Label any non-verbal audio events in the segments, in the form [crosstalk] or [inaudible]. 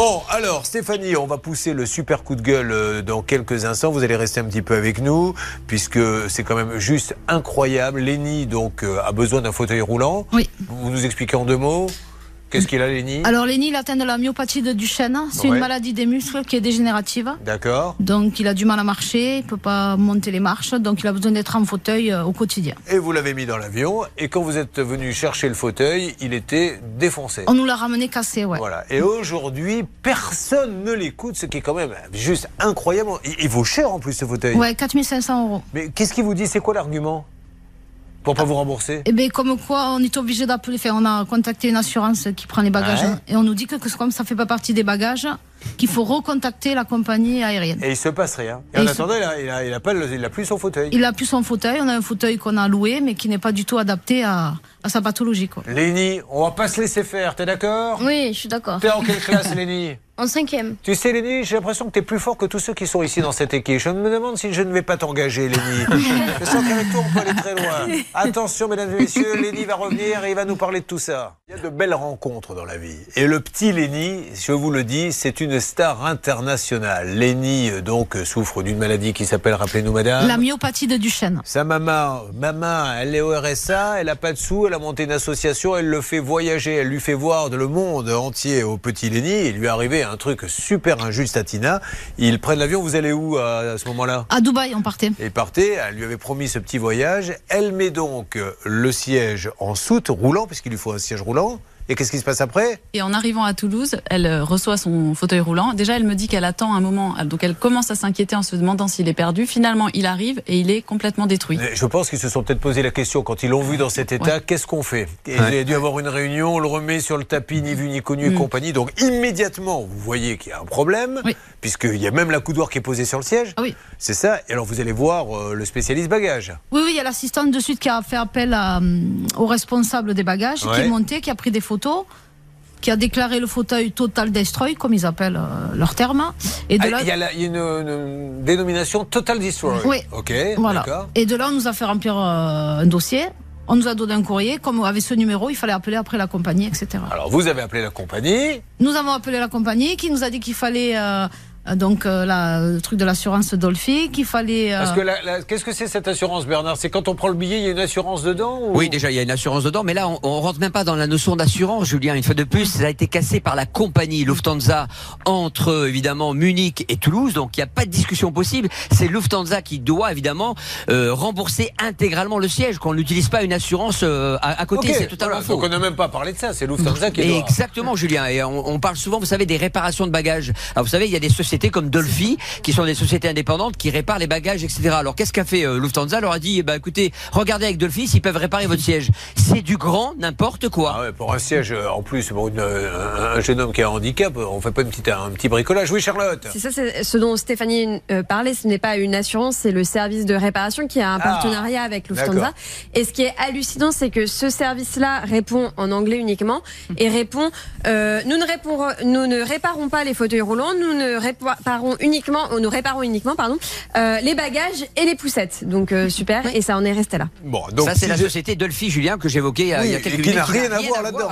Bon, alors Stéphanie, on va pousser le super coup de gueule euh, dans quelques instants. Vous allez rester un petit peu avec nous, puisque c'est quand même juste incroyable. Lenny, donc, euh, a besoin d'un fauteuil roulant. Oui. Vous nous expliquez en deux mots Qu'est-ce qu'il a, Lenny Alors, Lenny, il atteint de la myopathie de Duchenne. C'est Ouais. une maladie des muscles qui est dégénérative. D'accord. Donc, il a du mal à marcher, il peut pas monter les marches, donc il a besoin d'être en fauteuil euh, au quotidien. Et vous l'avez mis dans l'avion, et quand vous êtes venu chercher le fauteuil, il était défoncé. On nous l'a ramené cassé, ouais. Voilà. Et aujourd'hui, personne ne l'écoute, ce qui est quand même juste incroyable. Il, il vaut cher en plus ce fauteuil. Ouais, 4500 euros. Mais qu'est-ce qu'il vous dit? C'est quoi l'argument? Pour pas vous rembourser? Et bien, comme quoi, on est obligé d'appeler. Enfin, on a contacté une assurance qui prend les bagages. Ouais. Et on nous dit que, que comme ça fait pas partie des bagages, qu'il faut recontacter la compagnie aérienne. Et il se passe rien. Et, Et en il se- attendant, il, a, il, a, il a pas le- il a plus son fauteuil. Il a plus son fauteuil. On a un fauteuil qu'on a loué, mais qui n'est pas du tout adapté à, à sa pathologie. Quoi. Lénie, on va pas se laisser faire, t'es d'accord? Oui, je suis d'accord. T'es en quelle classe, Lénie [laughs] En cinquième. Tu sais, Lénie, j'ai l'impression que t'es plus fort que tous ceux qui sont ici dans cette équipe. Je me demande si je ne vais pas t'engager, Lénie. [laughs] je sens qu'avec toi, on peut aller très loin. Attention, mesdames et messieurs, Lénie va revenir et il va nous parler de tout ça. Il y a de belles rencontres dans la vie. Et le petit Lénie, je vous le dis, c'est une star internationale. Lénie, euh, donc, euh, souffre d'une maladie qui s'appelle, rappelez-nous, madame. La myopathie de Duchenne. Sa maman, maman, elle est au RSA, elle a pas de sous, elle a monté une association, elle le fait voyager, elle lui fait voir de le monde entier au petit Lenny. Il lui est arrivé un truc super injuste à Tina. Ils prennent l'avion, vous allez où à, à ce moment-là? À Dubaï, on partait. Et partez, elle lui avait promis ce petit voyage. Elle met donc euh, le siège en soute roulant, puisqu'il lui faut un siège roulant. Et qu'est-ce qui se passe après? Et en arrivant à Toulouse, elle euh, reçoit son fauteuil roulant. Déjà, elle me dit qu'elle attend un moment. Donc, elle commence à s'inquiéter en se demandant s'il est perdu. Finalement, il arrive et il est complètement détruit. Je pense qu'ils se sont peut-être posé la question quand ils l'ont vu dans cet état, Ouais. qu'est-ce qu'on fait? Et Il a dû avoir une réunion, on le remet sur le tapis, ni vu ni connu et Mm. compagnie. Donc immédiatement, vous voyez qu'il y a un problème, Oui. Puisqu'il y a même la coudoir qui est posée sur le siège. Ah oui. C'est ça. Et alors vous allez voir euh, le spécialiste bagage. Oui, oui, il y a l'assistante de suite qui a fait appel à, hum, au responsable des bagages, qui est monté, qui a pris des photos, qui a déclaré le fauteuil total destroy, comme ils appellent euh, leur terme. Et de Ah, là, Il y a, la- il y a une, une dénomination Total Destroy. Oui. Ok, voilà. Et de là, on nous a fait remplir euh, un dossier. On nous a donné un courrier. Comme avec ce numéro, il fallait appeler après la compagnie, etc. Alors vous avez appelé la compagnie. Nous avons appelé la compagnie qui nous a dit qu'il fallait euh, euh, donc euh, le truc de l'assurance Dolphy, qu'il fallait. euh, Parce que la- la- qu'est-ce que c'est cette assurance, Bernard? C'est quand on prend le billet, il y a une assurance dedans ou- Oui, déjà, il y a une assurance dedans, mais là, on, on rentre même pas dans la notion d'assurance, Julien. Une fois de plus, ça a été cassé par la compagnie Lufthansa entre, évidemment, Munich et Toulouse, donc il n'y a pas de discussion possible. C'est Lufthansa qui doit, évidemment, euh, rembourser intégralement le siège, qu'on n'utilise pas une assurance euh, à, à côté. Ok, c'est totalement voilà. faux. Donc on n'a même pas parlé de ça, c'est Lufthansa qui doit. Exactement, Julien. Et on, on parle souvent, vous savez, des réparations de bagages. Alors, vous savez, il y a des sociétés comme Dolphy, qui sont des sociétés indépendantes, qui réparent les bagages, etc. Alors, qu'est-ce qu'a fait euh, Lufthansa? Elle leur a dit, eh ben, écoutez, regardez avec Dolphy s'ils peuvent réparer votre siège. C'est du grand n'importe quoi. Ah ouais, pour un siège, euh, en plus, pour une, euh, un jeune homme qui a un handicap, on fait pas une petite, un petit bricolage. Oui, Charlotte C'est ça, c'est ce dont Stéphanie euh, parlait. Ce n'est pas une assurance, c'est le service de réparation qui a un Ah, partenariat avec Lufthansa. Et ce qui est hallucinant, c'est que ce service-là répond en anglais uniquement et répond euh, nous ne répondrons, nous ne réparons pas les fauteuils roulants, nous ne réparons uniquement, euh, nous réparons uniquement, pardon, euh, les bagages et les poussettes. Donc euh, super. Et ça en est resté là. Bon, donc ça, c'est si la société Dolphy, Julien, que j'évoquais il y a, il y a Oui, quelques et qui minutes. n'a rien à voir là-dedans.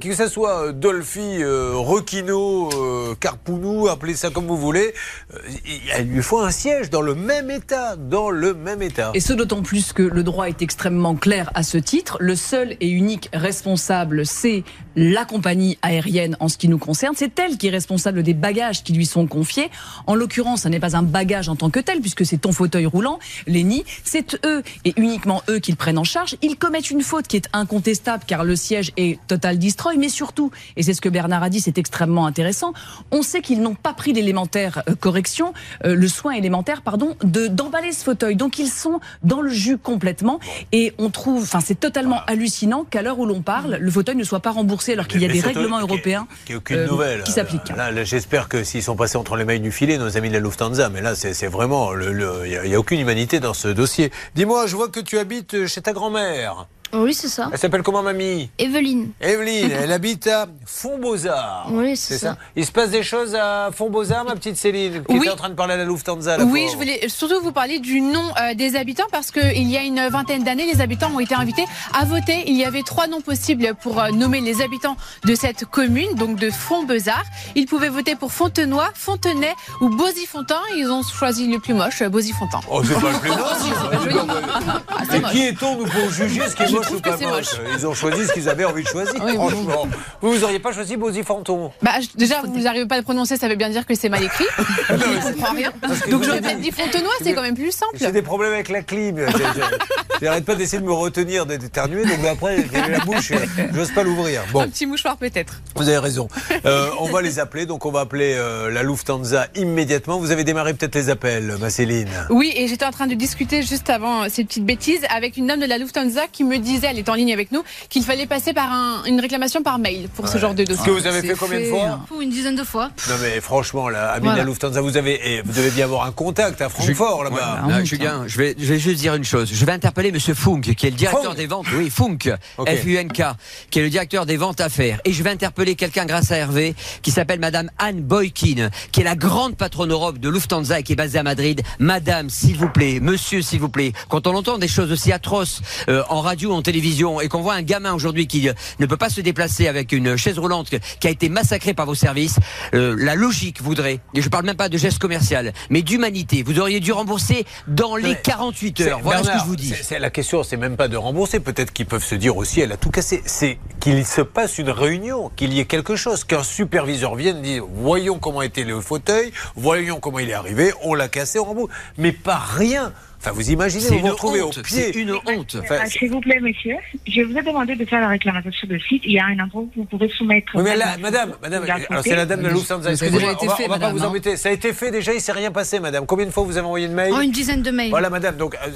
que ce soit Dolphy, euh, Requino, euh, Carpounou, appelez ça comme vous voulez, euh, il il lui faut un siège dans le même état, dans le même état. Et ce d'autant plus que le droit est extrêmement clair à ce titre. Le seul et unique responsable, c'est la compagnie aérienne en ce qui nous concerne. C'est elle qui est responsable des bagages qui lui sont confiés. En l'occurrence, ça n'est pas un bagage en tant que tel, puisque c'est ton fauteuil roulant, les nids. C'est eux et uniquement eux qui le prennent en charge. Ils commettent une faute qui est incontestable car le siège est total destroy, mais surtout, et c'est ce que Bernard a dit, c'est extrêmement intéressant, on sait qu'ils n'ont pas pris l'élémentaire euh, correction, euh, le soin élémentaire, pardon, de d'emballer ce fauteuil. Donc ils sont dans le jus complètement et on trouve, enfin c'est totalement hallucinant qu'à l'heure où l'on parle, le fauteuil ne soit pas remboursé alors qu'il y a des règlements européens ait aucune euh, qui s'appliquent. J'espère que s'ils sont passés entre les mailles du filet, nos amis de la Lufthansa, mais là, c'est vraiment, il n'y a aucune humanité dans ce dossier. Dis-moi, je vois que tu habites chez ta grand-mère. Oui, c'est ça. Elle s'appelle comment, mamie? Evelyne. Evelyne, [laughs] elle habite à Font-Beaux-Arts. Oui, c'est ça. Il se passe des choses à Font-Beaux-Arts, ma petite Céline, qui Oui. était en train de parler à la Lufthansa. la Oui, pauvre. je voulais surtout vous parler du nom euh, des habitants parce qu'il y a une vingtaine d'années, les habitants ont été invités à voter. Il y avait trois noms possibles pour euh, nommer les habitants de cette commune, donc de Fontbezard. Ils pouvaient voter pour Fontenoy, Fontenay ou Bosy-Fontain. Ils ont choisi le plus moche, euh, Bosy-Fontain. Oh, c'est pas le plus moche. pas. [laughs] Ah, moche. qui est-on, nous, pour juger ce qui est Je moche ou pas moche. Ils ont choisi ce qu'ils avaient envie de choisir, Oui, franchement. Vous, vous auriez pas choisi Bosy Fanton Bah, je- déjà, vous n'arrivez pas à le prononcer, ça veut bien dire que c'est mal écrit. [laughs] Je ne comprends rien. Donc j'aurais peut-être dit- dit Fontenoy, c'est quand même plus simple. J'ai des problèmes avec la clim. [laughs] J'arrête pas d'essayer de me retenir d'éternuer, donc après, j'ai la bouche, j'ose pas l'ouvrir. Bon. Un petit mouchoir peut-être. Vous avez raison. Euh, on va les appeler, donc on va appeler euh, la Lufthansa immédiatement. Vous avez démarré peut-être les appels, ma Céline. Oui, et j'étais en train de discuter juste avant ces petites bêtises avec une dame de la Lufthansa qui me disait, elle est en ligne avec nous, qu'il fallait passer par un- une réclamation par mail pour ce genre de Ce dossier. que vous avez fait combien de fois hein. Une dizaine de fois. Non mais franchement, là, Amina Voilà. Lufthansa, vous avez, et vous devez bien avoir un contact à Francfort là-bas. Là, Julien, je vais, je vais juste dire une chose. Je vais interpeller Monsieur Funk, qui est le directeur Funk des ventes. Oui, Funk, Ok. F-U-N-K, qui est le directeur des ventes affaires. Et je vais interpeller quelqu'un grâce à Hervé, qui s'appelle Madame Anne Boykin, qui est la grande patronne Europe de Lufthansa et qui est basée à Madrid. Madame, s'il vous plaît, Monsieur, s'il vous plaît, quand on entend des choses aussi atroces euh, en radio, en télévision, et qu'on voit un gamin aujourd'hui qui euh, ne peut pas se déplacer avec une chaise roulante qui a été massacré par vos services, euh, la logique voudrait, et je parle même pas de geste commercial, mais d'humanité, vous auriez dû rembourser dans les mais 48 C'est- heures. Voilà ce que je vous dis. la question, c'est même pas de rembourser. Peut-être qu'ils peuvent se dire aussi, elle a tout cassé. C'est qu'il se passe une réunion, qu'il y ait quelque chose, qu'un superviseur vienne dire, voyons comment était le fauteuil, voyons comment il est arrivé, on l'a cassé, on rembourse. Mais pas rien. Enfin, vous imaginez, C'est vous vous une retrouvez au honte. pied. C'est une honte. Enfin, Ah, S'il vous plaît, monsieur, je vous ai demandé de faire la réclamation sur le site. Il y a un endroit où vous pouvez soumettre. Oui, mais là, Madame, madame, vous alors c'est la dame de a Excusez-moi, déjà on été va, fait, on va pas vous hein. embêter. Ça a été fait déjà, il s'est rien passé, madame. Combien de fois vous avez envoyé une mail Oh, une dizaine de mails. Voilà, madame. Donc, euh,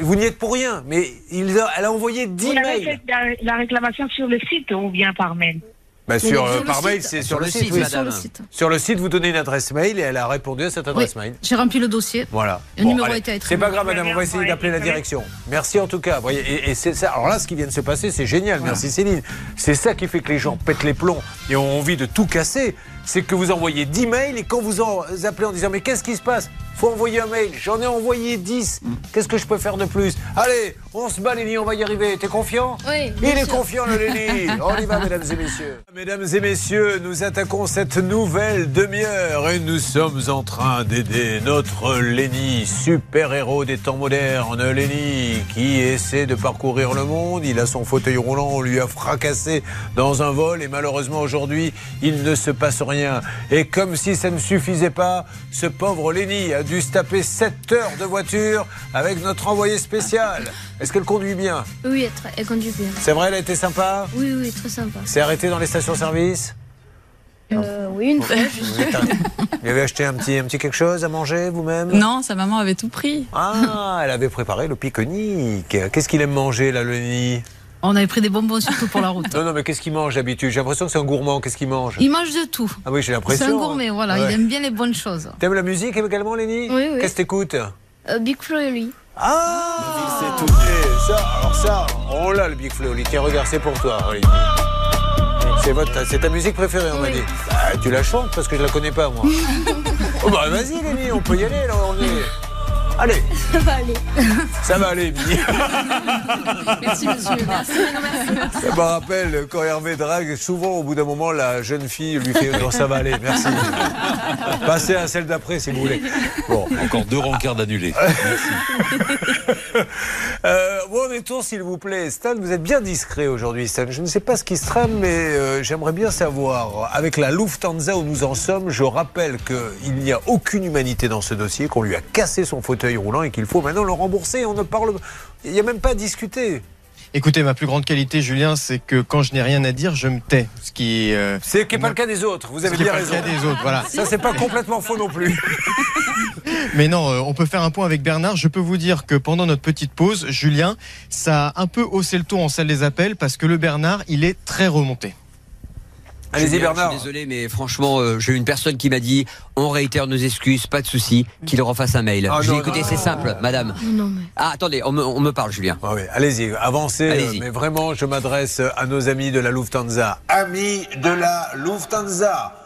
vous n'y êtes pour rien. Mais il a- elle a envoyé 10 Vous avez mails. fait la, la réclamation sur le site ou bien par mail Bah, sur, sur euh, le par site. mail, c'est sur, le site, oui. Sur le site. Sur le site, vous donnez une adresse mail et elle a répondu à cette Oui, adresse mail. j'ai rempli le dossier. Voilà. Le numéro a été attribué. C'est pas grave, madame, on va essayer d'appeler la direction. Merci en tout cas. Voyez, et, et c'est ça. Alors là, ce qui vient de se passer, c'est génial. Merci Céline. C'est ça qui fait que les gens pètent les plombs et ont envie de tout casser. C'est que vous envoyez 10 mails et quand vous en appelez en disant Mais qu'est-ce qui se passe? Faut envoyer un mail. J'en ai envoyé 10. Qu'est-ce que je peux faire de plus? Allez, on se bat, Léni, on va y arriver. T'es confiant? Oui, Il est sûr. confiant, le Léni. [laughs] On y va, mesdames et messieurs. Mesdames et messieurs, nous attaquons cette nouvelle demi-heure et nous sommes en train d'aider notre Léni, super-héros des temps modernes. Léni, qui essaie de parcourir le monde. Il a son fauteuil roulant, on lui a fracassé dans un vol et malheureusement aujourd'hui, il ne se passe rien. Et comme si ça ne suffisait pas, ce pauvre Léni a dû se taper 7 heures de voiture avec notre envoyé spécial. Est-ce qu'elle conduit bien? Oui, elle, conduit bien. C'est vrai, elle a été sympa? Oui, oui, très sympa. C'est arrêté dans les stations-service? Euh, oui, une fois. Vous [laughs] Vous avez acheté un petit, un petit quelque chose à manger vous-même? Non, sa maman avait tout pris. Ah, elle avait préparé le pique-nique. Qu'est-ce qu'il aime manger, là, le nid On avait pris des bonbons surtout pour la route. [laughs] Non, non, mais qu'est-ce qu'il mange d'habitude? J'ai l'impression que c'est un gourmand. Qu'est-ce qu'il mange? Il mange de tout. Ah oui, j'ai C'est l'impression. un gourmet, voilà. Ouais. Il aime bien les bonnes choses. T'aimes la musique également, Léni Oui, oui. Qu'est-ce que t'écoutes? Euh, Big Flo et lui. Ah C'est tout Et ça, alors ça, on l'a, le Big Flo. Tiens, regarde, c'est pour toi, Olivier. C'est votre- c'est ta musique préférée, on m'a dit. Ah, tu la chantes parce que je la connais pas, moi. [laughs] oh bah vas-y, Léni, on peut y aller, là, on est... Allez, Ça va aller. ça va aller, Mimi. [laughs] Merci, monsieur. Merci. Ça me rappelle quand Hervé drague, souvent au bout d'un moment, la jeune fille lui fait Non, ça va aller, merci. Passez à celle d'après si vous voulez. Bon. Encore deux rencarts d'annulés. [laughs] Euh, où en est-on, s'il vous plaît? Stan, vous êtes bien discret aujourd'hui, Stan. Je ne sais pas ce qui se trame, mais euh, j'aimerais bien savoir. Avec la Lufthansa où nous en sommes, je rappelle qu'il n'y a aucune humanité dans ce dossier, qu'on lui a cassé son fauteuil roulant et qu'il faut maintenant le rembourser. On ne parle. Il n'y a même pas à discuter. Écoutez, ma plus grande qualité, Julien, c'est que quand je n'ai rien à dire, je me tais. Ce qui, euh, C'est qui n'est pas le cas des autres. Vous avez bien pas le raison. cas des autres. Voilà. Ça, c'est pas complètement faux non plus. [laughs] Mais non, euh, on peut faire un point avec Bernard. Je peux vous dire que pendant notre petite pause, Julien, ça a un peu haussé le ton en salle des appels parce que le Bernard, il est très remonté. Allez-y, Bernard. Je suis désolé, mais franchement, euh, j'ai eu une personne qui m'a dit on réitère nos excuses, pas de souci, qu'il refasse un mail. Ah, écoutez, non. c'est simple, madame. Non, mais. Ah, attendez, on me, on me parle, Julien. Ah oui, allez-y, avancez. Euh, Mais vraiment, je m'adresse à nos amis de la Lufthansa. Amis de la Lufthansa.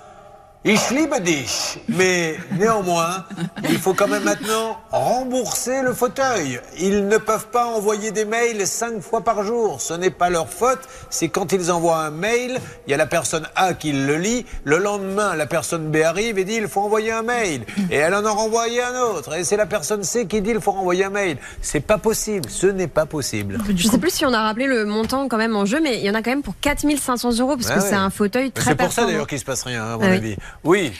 Ich liebe dich. Mais néanmoins, il faut quand même maintenant rembourser le fauteuil. Ils ne peuvent pas envoyer des mails cinq fois par jour. Ce n'est pas leur faute. C'est quand ils envoient un mail, il y a la personne A qui le lit. Le lendemain, la personne B arrive et dit il faut envoyer un mail. Et elle en a renvoyé un autre. Et c'est la personne C qui dit il faut renvoyer un mail. C'est pas possible. Ce n'est pas possible. Je sais plus si on a rappelé le montant quand même en jeu, mais il y en a quand même pour 4500 euros parce que ouais. c'est un fauteuil très C'est pour ça d'ailleurs qu'il se passe rien, hein, à mon Ah avis. Oui.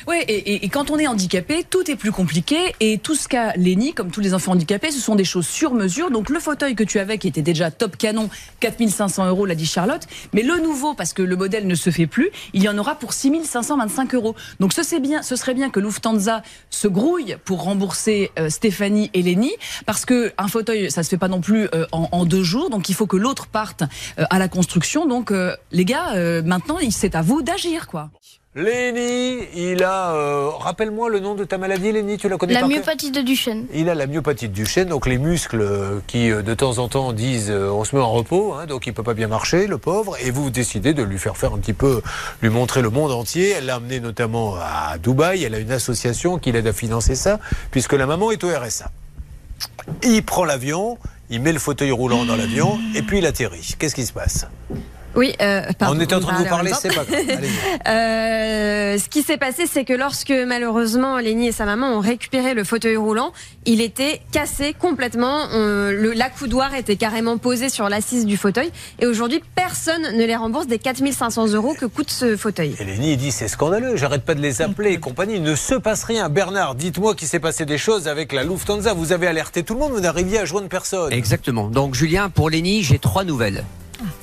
Oui, et, et- et quand on est handicapé, tout est plus compliqué. Et tout ce qu'a Léni, comme tous les enfants handicapés, ce sont des choses sur mesure. Donc le fauteuil que tu avais, qui était déjà top canon, 4500 euros, l'a dit Charlotte. Mais le nouveau, parce que le modèle ne se fait plus, il y en aura pour 6525 euros. Donc ce, bien, ce serait bien que Lufthansa se grouille pour rembourser euh, Stéphanie et Léni. Parce que un fauteuil, ça se fait pas non plus euh, en, deux jours. Donc il faut que l'autre parte euh, à la construction. Donc euh, les gars, euh, maintenant, c'est à vous d'agir, quoi. Léni, il a. euh, Rappelle-moi le nom de ta maladie, Léni, tu la connais La par myopathie de Duchenne. Il a la myopathie du chêne, donc les muscles euh, qui euh, de temps en temps disent euh, on se met en repos, hein, donc il peut pas bien marcher, le pauvre, et vous décidez de lui faire faire un petit peu, lui montrer le monde entier. Elle l'a amené notamment à Dubaï, elle a une association qui l'aide à financer ça, puisque la maman est au RSA. Il prend l'avion, il met le fauteuil roulant dans l'avion, et puis il atterrit. Qu'est-ce qui se passe? Oui, euh, pardon, On était en train de vous parler, c'est pas grave. Euh, ce qui s'est passé, c'est que lorsque malheureusement Lénie et sa maman ont récupéré le fauteuil roulant, il était cassé complètement. On- le, la coudoir était carrément posée sur l'assise du fauteuil. Et aujourd'hui, personne ne les rembourse des 4500 euros que coûte ce fauteuil. Et Léni, il dit c'est scandaleux, j'arrête pas de les appeler et compagnie, il ne se passe rien. Bernard, dites-moi qu'il s'est passé des choses avec la Lufthansa. Vous avez alerté tout le monde, vous n'arriviez à joindre personne. Exactement. Donc Julien, pour Léni, j'ai trois nouvelles.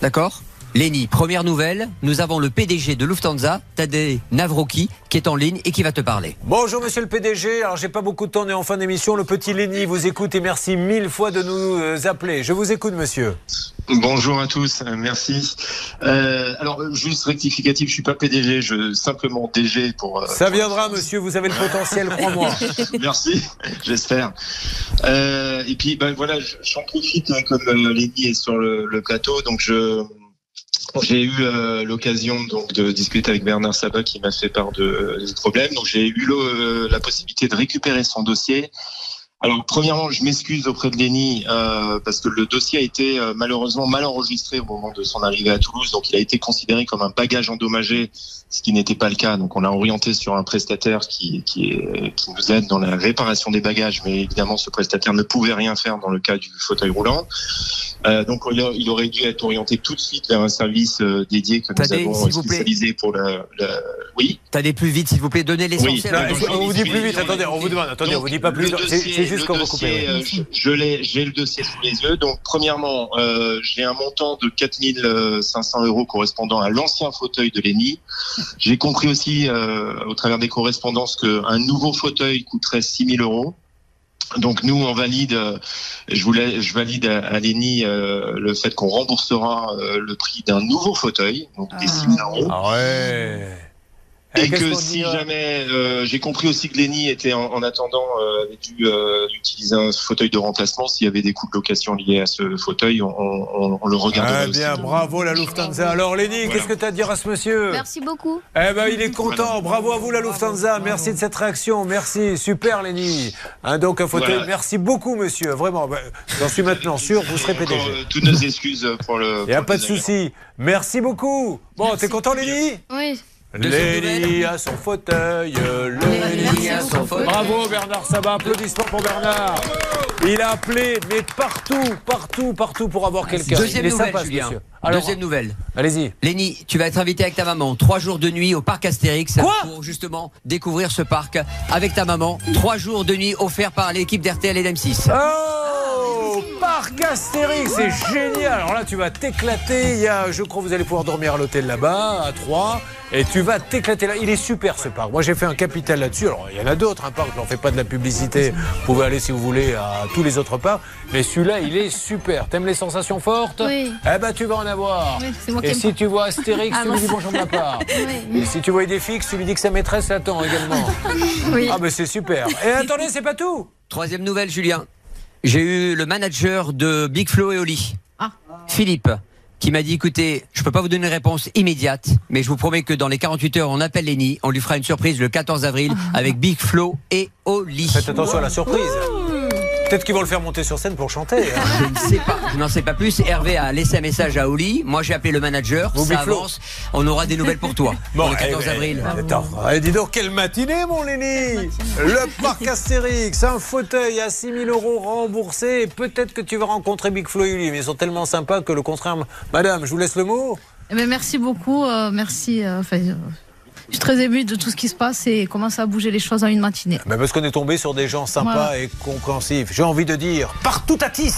D'accord? Léni, première nouvelle, nous avons le PDG de Lufthansa, Tadej Navroki, qui est en ligne et qui va te parler. Bonjour monsieur le PDG, alors j'ai pas beaucoup de temps, on est en fin d'émission. Le petit Léni vous écoute et merci mille fois de nous euh, appeler. Je vous écoute monsieur. Bonjour à tous, euh, merci. Euh, alors juste rectificatif, je suis pas PDG, je simplement DG pour. euh, Ça pour- viendra monsieur, vous avez le potentiel, crois-moi. [laughs] Merci, j'espère. Euh, et puis ben voilà, je- j'en profite hein, comme Lenny est sur le, le plateau, donc je j'ai eu euh, l'occasion donc de discuter avec Bernard Sabat qui m'a fait part de, des problèmes. Donc j'ai eu le- la possibilité de récupérer son dossier. Alors premièrement, je m'excuse auprès de Lenny euh, parce que le dossier a été euh, malheureusement mal enregistré au moment de son arrivée à Toulouse, donc il a été considéré comme un bagage endommagé, ce qui n'était pas le cas. Donc on l'a orienté sur un prestataire qui, qui, qui nous aide dans la réparation des bagages, mais évidemment ce prestataire ne pouvait rien faire dans le cas du fauteuil roulant. Euh, donc il a- il aurait dû être orienté tout de suite vers un service euh, dédié que nous avons vous spécialisé pour la, la- Oui. T'allez plus vite, s'il vous plaît, donnez l'essentiel. Donc, on vous dit plus oui, vite, attendez, on vous demande, attendez, on vous dit pas plus. C'est juste le qu'on va dossier, couper. euh, je, je l'ai, j'ai le dossier sous les yeux. Donc, premièrement, euh, j'ai un montant de 4500 euros correspondant à l'ancien fauteuil de Lenny. J'ai compris aussi, euh, au travers des correspondances, qu'un nouveau fauteuil coûterait 6000 euros. Donc nous on valide, euh, je voulais, je valide à, à euh, le fait qu'on remboursera euh, le prix d'un nouveau fauteuil, donc des 6000 euros. Ah ouais. Et que si euh jamais, euh, j'ai compris aussi que Lenny était en, en attendant euh, avait dû euh, utiliser un fauteuil de remplacement. S'il y avait des coûts de location liés à ce fauteuil, on, on- on le regarderait Ah aussi. bien, bravo la Lufthansa. Alors Léni, qu'est-ce que tu as à dire à ce monsieur Merci beaucoup. Eh ben, il est content. Bravo à vous, la Lufthansa. Merci de cette réaction. Merci. Super, Lenny. Hein, donc, un fauteuil. Voilà. Merci beaucoup, monsieur. Vraiment. Ben, J'en suis maintenant sûr. Vous serez Encore, PDG. euh, toutes nos excuses pour le. [laughs] Il n'y a pas de souci. Merci beaucoup. Bon, t'es content, Lenny? Oui. Lenny a son fauteuil. Lenny a son fauteuil. Bravo, Bernard Sabat. Applaudissements pour Bernard. Il a appelé, mais partout, partout, partout pour avoir quelqu'un. Deuxième Il est nouvelle, sympa, Julien. monsieur. Alors, Deuxième nouvelle. allez-y. Léni, tu vas être invité avec ta maman trois jours de nuit au parc Astérix Quoi pour justement découvrir ce parc avec ta maman. Trois jours de nuit offerts par l'équipe d'RTL et d'M6. Oh, parc Astérix, c'est génial. Alors là, tu vas t'éclater. Il y a, je crois, vous allez pouvoir dormir à l'hôtel là-bas, à Troyes. Et tu vas t'éclater là. Il est super ce parc. Moi, j'ai fait un capital là-dessus. Alors, il y en a d'autres, un parc. Je n'en fais pas de la publicité. Vous pouvez aller, si vous voulez, à tous les autres parcs. Mais celui-là, il est super. T'aimes les sensations fortes Oui. Eh ben, tu vas en avoir. Oui, c'est moi qui Et si pas. tu vois Astérix, Ah tu lui dis bonjour de ma part. [laughs] Oui. Et si tu vois Idéfix, tu lui dis que sa maîtresse l'attend également. [laughs] Oui. Ah, mais c'est super. Et attendez, c'est pas tout. Troisième nouvelle, Julien. J'ai eu le manager de Big Flo et Oli, Ah. Philippe, qui m'a dit écoutez, je peux pas vous donner une réponse immédiate, mais je vous promets que dans les 48 heures, on appelle Lenny, on lui fera une surprise le 14 avril avec Big Flo et Oli. Faites attention à la surprise. Peut-être qu'ils vont le faire monter sur scène pour chanter. hein. Je ne sais pas, je n'en sais pas plus. Hervé a laissé un message à Oli. Moi, j'ai appelé le manager. Vous, Ça avance. On aura des nouvelles pour toi. pour le 14 eh, avril. eh, Attends, eh, dis donc, quelle matinée, mon Lenny Le parc Astérix, un fauteuil à 6 000 euros remboursé. Peut-être que tu vas rencontrer Big Flo et Oli, mais ils sont tellement sympas que le contraire. Madame, je vous laisse le mot. Eh ben, merci beaucoup. euh, merci. euh, enfin, euh, je suis très émue de tout ce qui se passe et comment ça a bougé les choses en une matinée. Mais parce qu'on est tombé sur des gens sympas Voilà. et compréhensifs. J'ai envie de dire partout à Tis,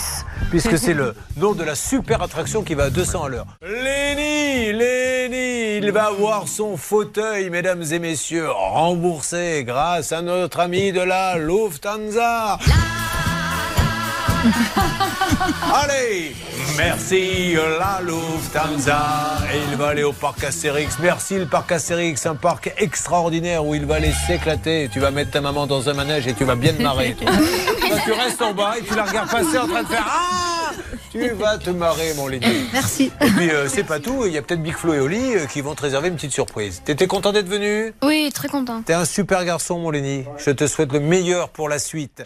puisque c'est le [laughs] nom de la super attraction qui va à 200 à l'heure. Lenny, Lenny, il va avoir son fauteuil, mesdames et messieurs, remboursé grâce à notre ami de la Lufthansa. [laughs] Allez, merci la Lufthansa. Et il va aller au parc Astérix. Merci le parc Astérix, un parc extraordinaire où il va aller s'éclater. Tu vas mettre ta maman dans un manège et tu vas bien te marrer. toi. [laughs] Toi, tu restes en bas et tu la regardes passer en train de faire Ah Tu vas te marrer, mon Lenny. Merci. Et puis, euh, c'est pas tout. Il y a peut-être Big Flo et Oli euh, qui vont te réserver une petite surprise. T'étais content d'être venu? Oui, très content. T'es un super garçon, mon Lenny. Je te souhaite le meilleur pour la suite.